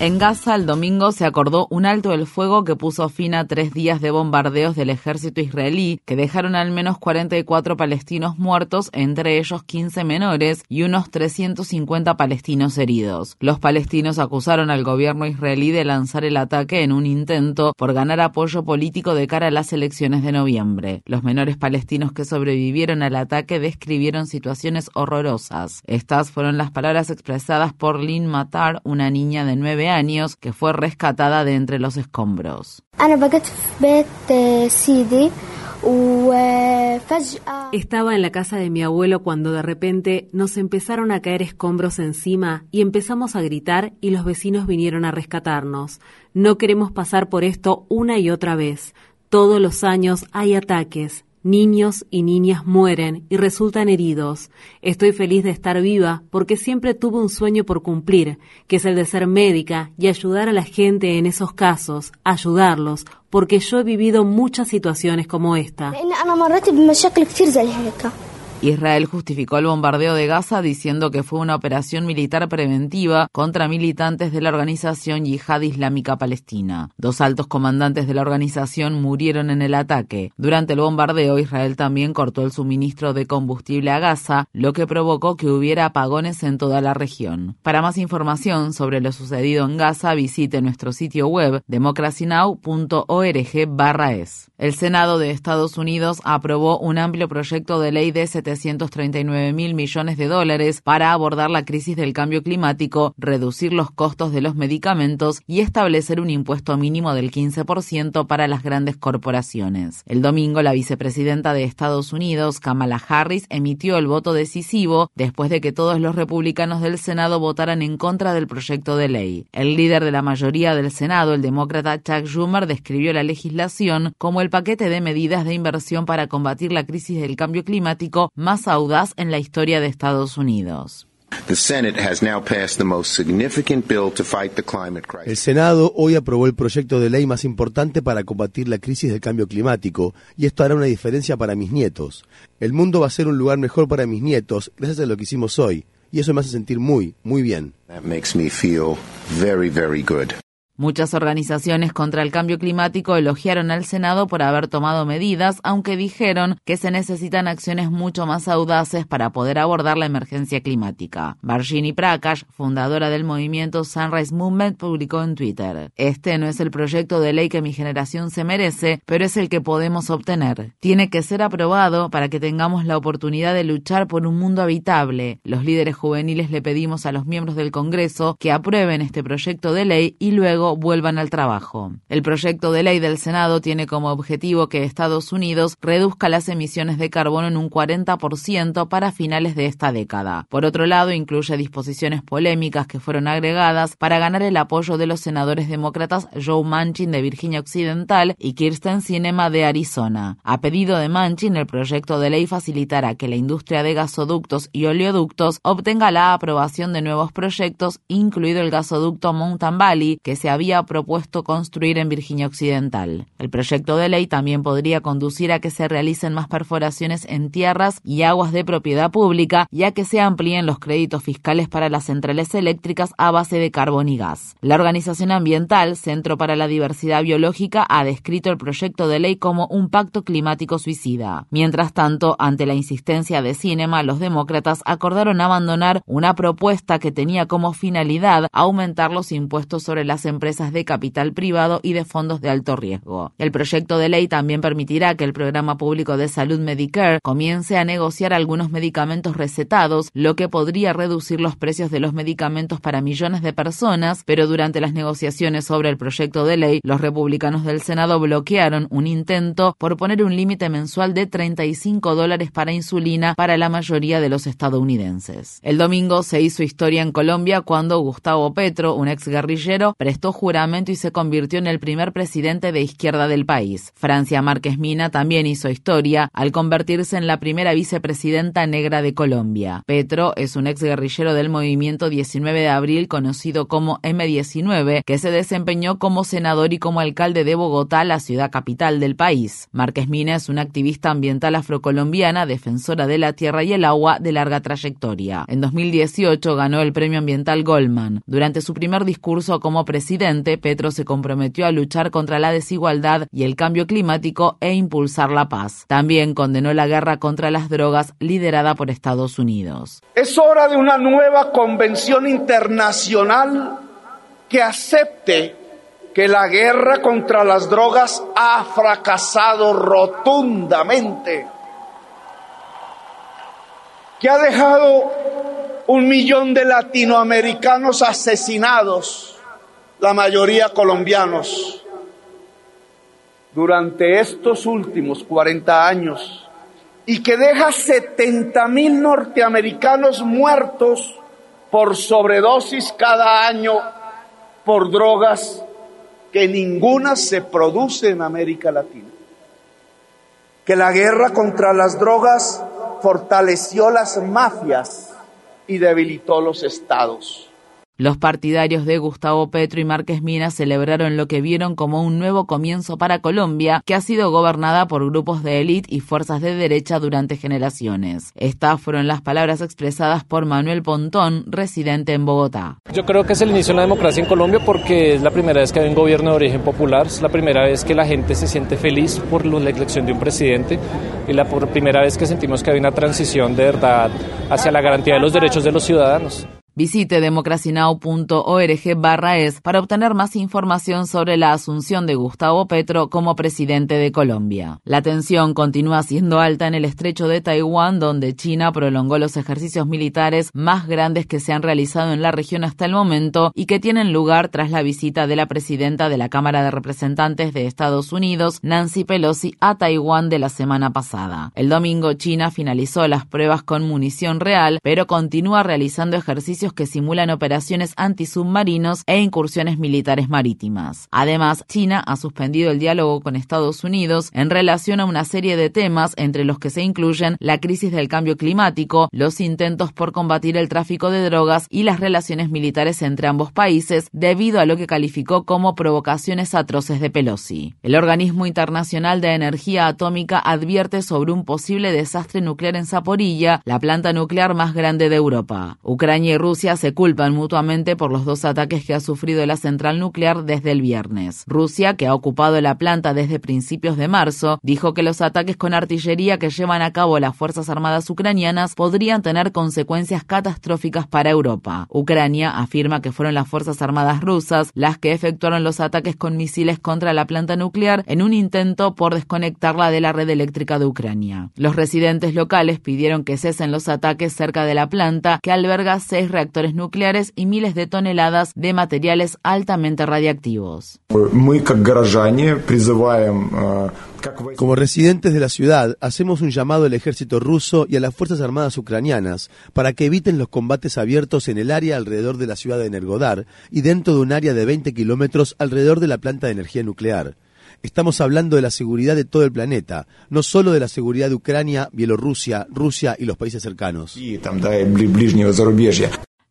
En Gaza el domingo se acordó un alto del fuego que puso fin a tres días de bombardeos del ejército israelí que dejaron al menos 44 palestinos muertos, entre ellos 15 menores y unos 350 palestinos heridos. Los palestinos acusaron al gobierno israelí de lanzar el ataque en un intento por ganar apoyo político de cara a las elecciones de noviembre. Los menores palestinos que sobrevivieron al ataque describieron situaciones horrorosas. Estas fueron las palabras expresadas por Lynn Matar, una niña de 9 años años que fue rescatada de entre los escombros. Estaba en la casa de mi abuelo cuando de repente nos empezaron a caer escombros encima y empezamos a gritar y los vecinos vinieron a rescatarnos. No queremos pasar por esto una y otra vez. Todos los años hay ataques. Niños y niñas mueren y resultan heridos. Estoy feliz de estar viva porque siempre tuve un sueño por cumplir, que es el de ser médica y ayudar a la gente en esos casos, ayudarlos, porque yo he vivido muchas situaciones como esta. Israel justificó el bombardeo de Gaza diciendo que fue una operación militar preventiva contra militantes de la organización Yihad Islámica Palestina. Dos altos comandantes de la organización murieron en el ataque. Durante el bombardeo, Israel también cortó el suministro de combustible a Gaza, lo que provocó que hubiera apagones en toda la región. Para más información sobre lo sucedido en Gaza, visite nuestro sitio web democracynow.org/es. El Senado de Estados Unidos aprobó un amplio proyecto de ley de 739 mil millones de dólares para abordar la crisis del cambio climático, reducir los costos de los medicamentos y establecer un impuesto mínimo del 15% para las grandes corporaciones. El domingo, la vicepresidenta de Estados Unidos, Kamala Harris, emitió el voto decisivo después de que todos los republicanos del Senado votaran en contra del proyecto de ley. El líder de la mayoría del Senado, el demócrata Chuck Schumer, describió la legislación como el paquete de medidas de inversión para combatir la crisis del cambio climático más audaz en la historia de Estados Unidos. El Senado hoy aprobó el proyecto de ley más importante para combatir la crisis del cambio climático y esto hará una diferencia para mis nietos. El mundo va a ser un lugar mejor para mis nietos gracias a lo que hicimos hoy y eso me hace sentir muy, muy bien. Muchas organizaciones contra el cambio climático elogiaron al Senado por haber tomado medidas, aunque dijeron que se necesitan acciones mucho más audaces para poder abordar la emergencia climática. Varshini Prakash, fundadora del movimiento Sunrise Movement, publicó en Twitter, Este no es el proyecto de ley que mi generación se merece, pero es el que podemos obtener. Tiene que ser aprobado para que tengamos la oportunidad de luchar por un mundo habitable. Los líderes juveniles le pedimos a los miembros del Congreso que aprueben este proyecto de ley y luego vuelvan al trabajo. El proyecto de ley del Senado tiene como objetivo que Estados Unidos reduzca las emisiones de carbono en un 40% para finales de esta década. Por otro lado, incluye disposiciones polémicas que fueron agregadas para ganar el apoyo de los senadores demócratas Joe Manchin de Virginia Occidental y Kirsten Sinema de Arizona. A pedido de Manchin, el proyecto de ley facilitará que la industria de gasoductos y oleoductos obtenga la aprobación de nuevos proyectos, incluido el gasoducto Mountain Valley, que se había propuesto construir en Virginia Occidental. El proyecto de ley también podría conducir a que se realicen más perforaciones en tierras y aguas de propiedad pública y a que se amplíen los créditos fiscales para las centrales eléctricas a base de carbón y gas. La organización ambiental Centro para la Diversidad Biológica ha descrito el proyecto de ley como un pacto climático suicida. Mientras tanto, ante la insistencia de Cinema, los demócratas acordaron abandonar una propuesta que tenía como finalidad aumentar los impuestos sobre las empresas empresas de capital privado y de fondos de alto riesgo. El proyecto de ley también permitirá que el programa público de salud Medicare comience a negociar algunos medicamentos recetados, lo que podría reducir los precios de los medicamentos para millones de personas, pero durante las negociaciones sobre el proyecto de ley, los republicanos del Senado bloquearon un intento por poner un límite mensual de 35 dólares para insulina para la mayoría de los estadounidenses. El domingo se hizo historia en Colombia cuando Gustavo Petro, un ex guerrillero, prestó juramento y se convirtió en el primer presidente de izquierda del país. Francia Márquez Mina también hizo historia al convertirse en la primera vicepresidenta negra de Colombia. Petro es un ex guerrillero del movimiento 19 de abril conocido como M19, que se desempeñó como senador y como alcalde de Bogotá, la ciudad capital del país. Márquez Mina es una activista ambiental afrocolombiana, defensora de la tierra y el agua de larga trayectoria. En 2018 ganó el premio ambiental Goldman. Durante su primer discurso como presidente, Petro se comprometió a luchar contra la desigualdad y el cambio climático e impulsar la paz. También condenó la guerra contra las drogas liderada por Estados Unidos. Es hora de una nueva convención internacional que acepte que la guerra contra las drogas ha fracasado rotundamente, que ha dejado un millón de latinoamericanos asesinados, la mayoría colombianos, durante estos últimos 40 años, y que deja 70 mil norteamericanos muertos por sobredosis cada año por drogas que ninguna se produce en América Latina. Que la guerra contra las drogas fortaleció las mafias y debilitó los estados. Los partidarios de Gustavo Petro y Márquez Mina celebraron lo que vieron como un nuevo comienzo para Colombia, que ha sido gobernada por grupos de élite y fuerzas de derecha durante generaciones. Estas fueron las palabras expresadas por Manuel Pontón, residente en Bogotá. Yo creo que es el inicio de la democracia en Colombia porque es la primera vez que hay un gobierno de origen popular, es la primera vez que la gente se siente feliz por la elección de un presidente y la primera vez que sentimos que hay una transición de verdad hacia la garantía de los derechos de los ciudadanos. Visite democracynow.org barra es para obtener más información sobre la asunción de Gustavo Petro como presidente de Colombia. La tensión continúa siendo alta en el estrecho de Taiwán, donde China prolongó los ejercicios militares más grandes que se han realizado en la región hasta el momento y que tienen lugar tras la visita de la presidenta de la Cámara de Representantes de Estados Unidos, Nancy Pelosi, a Taiwán de la semana pasada. El domingo China finalizó las pruebas con munición real, pero continúa realizando ejercicios que simulan operaciones antisubmarinos e incursiones militares marítimas. Además, China ha suspendido el diálogo con Estados Unidos en relación a una serie de temas entre los que se incluyen la crisis del cambio climático, los intentos por combatir el tráfico de drogas y las relaciones militares entre ambos países, debido a lo que calificó como provocaciones atroces de Pelosi. El Organismo Internacional de Energía Atómica advierte sobre un posible desastre nuclear en Zaporilla, la planta nuclear más grande de Europa. Ucrania y Rusia Rusia se culpan mutuamente por los dos ataques que ha sufrido la central nuclear desde el viernes. Rusia, que ha ocupado la planta desde principios de marzo, dijo que los ataques con artillería que llevan a cabo las Fuerzas Armadas ucranianas podrían tener consecuencias catastróficas para Europa. Ucrania afirma que fueron las Fuerzas Armadas rusas las que efectuaron los ataques con misiles contra la planta nuclear en un intento por desconectarla de la red eléctrica de Ucrania. Los residentes locales pidieron que cesen los ataques cerca de la planta que alberga seis reactores reactores nucleares y miles de toneladas de materiales altamente radiactivos. Como residentes de la ciudad, hacemos un llamado al ejército ruso y a las Fuerzas Armadas ucranianas para que eviten los combates abiertos en el área alrededor de la ciudad de Energodar y dentro de un área de 20 kilómetros alrededor de la planta de energía nuclear. Estamos hablando de la seguridad de todo el planeta, no solo de la seguridad de Ucrania, Bielorrusia, Rusia y los países cercanos.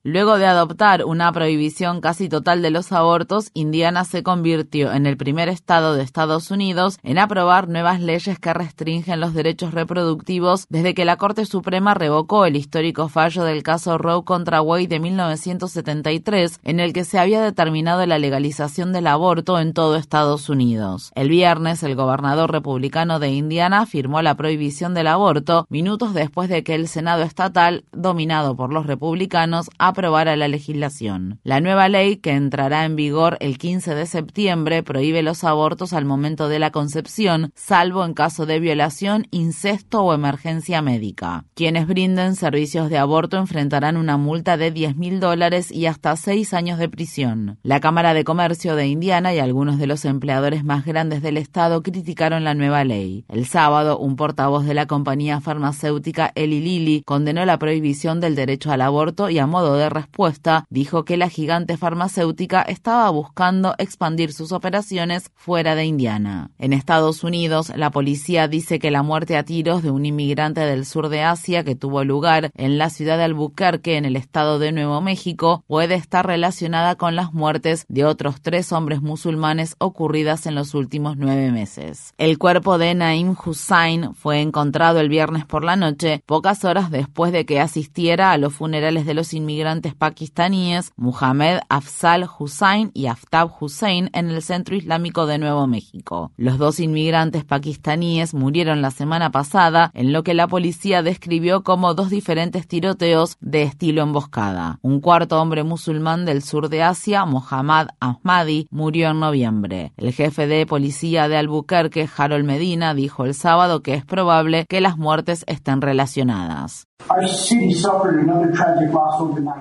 Luego de adoptar una prohibición casi total de los abortos, Indiana se convirtió en el primer estado de Estados Unidos en aprobar nuevas leyes que restringen los derechos reproductivos desde que la Corte Suprema revocó el histórico fallo del caso Roe contra Wade de 1973, en el que se había determinado la legalización del aborto en todo Estados Unidos. El viernes, el gobernador republicano de Indiana firmó la prohibición del aborto minutos después de que el Senado estatal, dominado por los republicanos, aprobara la legislación. La nueva ley, que entrará en vigor el 15 de septiembre, prohíbe los abortos al momento de la concepción, salvo en caso de violación, incesto o emergencia médica. Quienes brinden servicios de aborto enfrentarán una multa de 10 mil dólares y hasta seis años de prisión. La Cámara de Comercio de Indiana y algunos de los empleadores más grandes del estado criticaron la nueva ley. El sábado, un portavoz de la compañía farmacéutica Eli Lilly condenó la prohibición del derecho al aborto y a modo de respuesta dijo que la gigante farmacéutica estaba buscando expandir sus operaciones fuera de Indiana. En Estados Unidos, la policía dice que la muerte a tiros de un inmigrante del sur de Asia que tuvo lugar en la ciudad de Albuquerque, en el estado de Nuevo México, puede estar relacionada con las muertes de otros tres hombres musulmanes ocurridas en los últimos nueve meses. El cuerpo de Naim Hussain fue encontrado el viernes por la noche, pocas horas después de que asistiera a los funerales de los inmigrantes pakistaníes Muhammad Afzal Hussain y Aftab Hussein en el Centro Islámico de Nuevo México. Los dos inmigrantes pakistaníes murieron la semana pasada en lo que la policía describió como dos diferentes tiroteos de estilo emboscada. Un cuarto hombre musulmán del sur de Asia, Mohammad Ahmadi, murió en noviembre. El jefe de policía de Albuquerque, Harold Medina, dijo el sábado que es probable que las muertes estén relacionadas.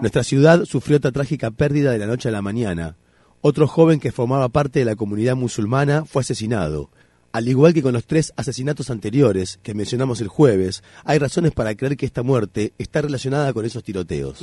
Nuestra ciudad sufrió otra trágica pérdida de la noche a la mañana. Otro joven que formaba parte de la comunidad musulmana fue asesinado. Al igual que con los tres asesinatos anteriores que mencionamos el jueves, hay razones para creer que esta muerte está relacionada con esos tiroteos.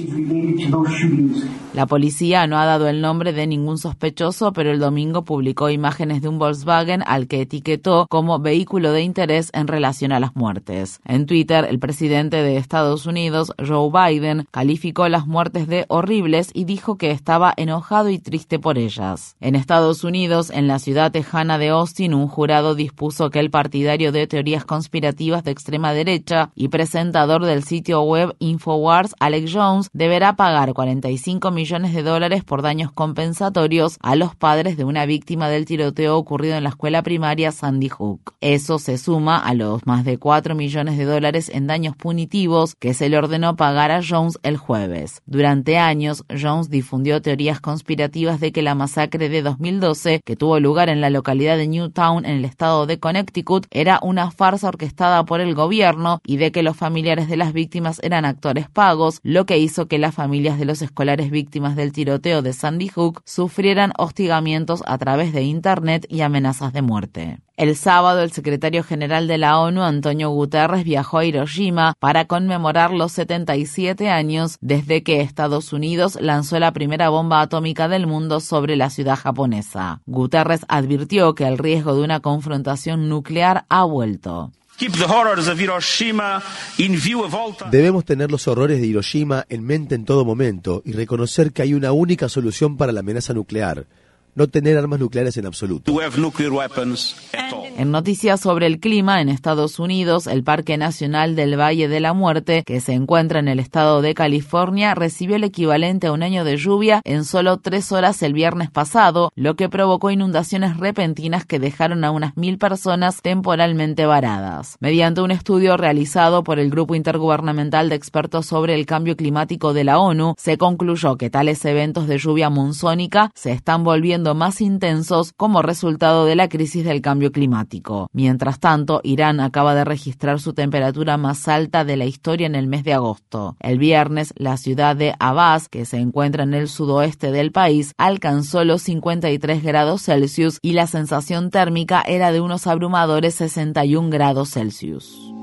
La policía no ha dado el nombre de ningún sospechoso, pero el domingo publicó imágenes de un Volkswagen al que etiquetó como vehículo de interés en relación a las muertes. En Twitter, el presidente de Estados Unidos, Joe Biden, calificó las muertes de horribles y dijo que estaba enojado y triste por ellas. En Estados Unidos, en la ciudad tejana de Austin, un jurado dispuso que el partidario de teorías conspirativas de extrema derecha y presentador del sitio web Infowars, Alex Jones, deberá pagar 45 millones de dólares por daños compensatorios a los padres de una víctima del tiroteo ocurrido en la escuela primaria Sandy Hook. Eso se suma a los más de 4 millones de dólares en daños punitivos que se le ordenó pagar a Jones el jueves. Durante años, Jones difundió teorías conspirativas de que la masacre de 2012, que tuvo lugar en la localidad de Newtown en el estado de Connecticut era una farsa orquestada por el gobierno y de que los familiares de las víctimas eran actores pagos, lo que hizo que las familias de los escolares víctimas del tiroteo de Sandy Hook sufrieran hostigamientos a través de Internet y amenazas de muerte. El sábado, el secretario general de la ONU, Antonio Guterres, viajó a Hiroshima para conmemorar los 77 años desde que Estados Unidos lanzó la primera bomba atómica del mundo sobre la ciudad japonesa. Guterres advirtió que el riesgo de una confrontación nuclear ha vuelto. Debemos tener los horrores de Hiroshima en mente en todo momento y reconocer que hay una única solución para la amenaza nuclear no tener armas nucleares en absoluto. En noticias sobre el clima, en Estados Unidos, el Parque Nacional del Valle de la Muerte, que se encuentra en el estado de California, recibió el equivalente a un año de lluvia en solo tres horas el viernes pasado, lo que provocó inundaciones repentinas que dejaron a unas mil personas temporalmente varadas. Mediante un estudio realizado por el Grupo Intergubernamental de Expertos sobre el Cambio Climático de la ONU, se concluyó que tales eventos de lluvia monzónica se están volviendo más intensos como resultado de la crisis del cambio climático. Mientras tanto, Irán acaba de registrar su temperatura más alta de la historia en el mes de agosto. El viernes, la ciudad de Abbas, que se encuentra en el sudoeste del país, alcanzó los 53 grados Celsius y la sensación térmica era de unos abrumadores 61 grados Celsius.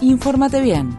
Infórmate bien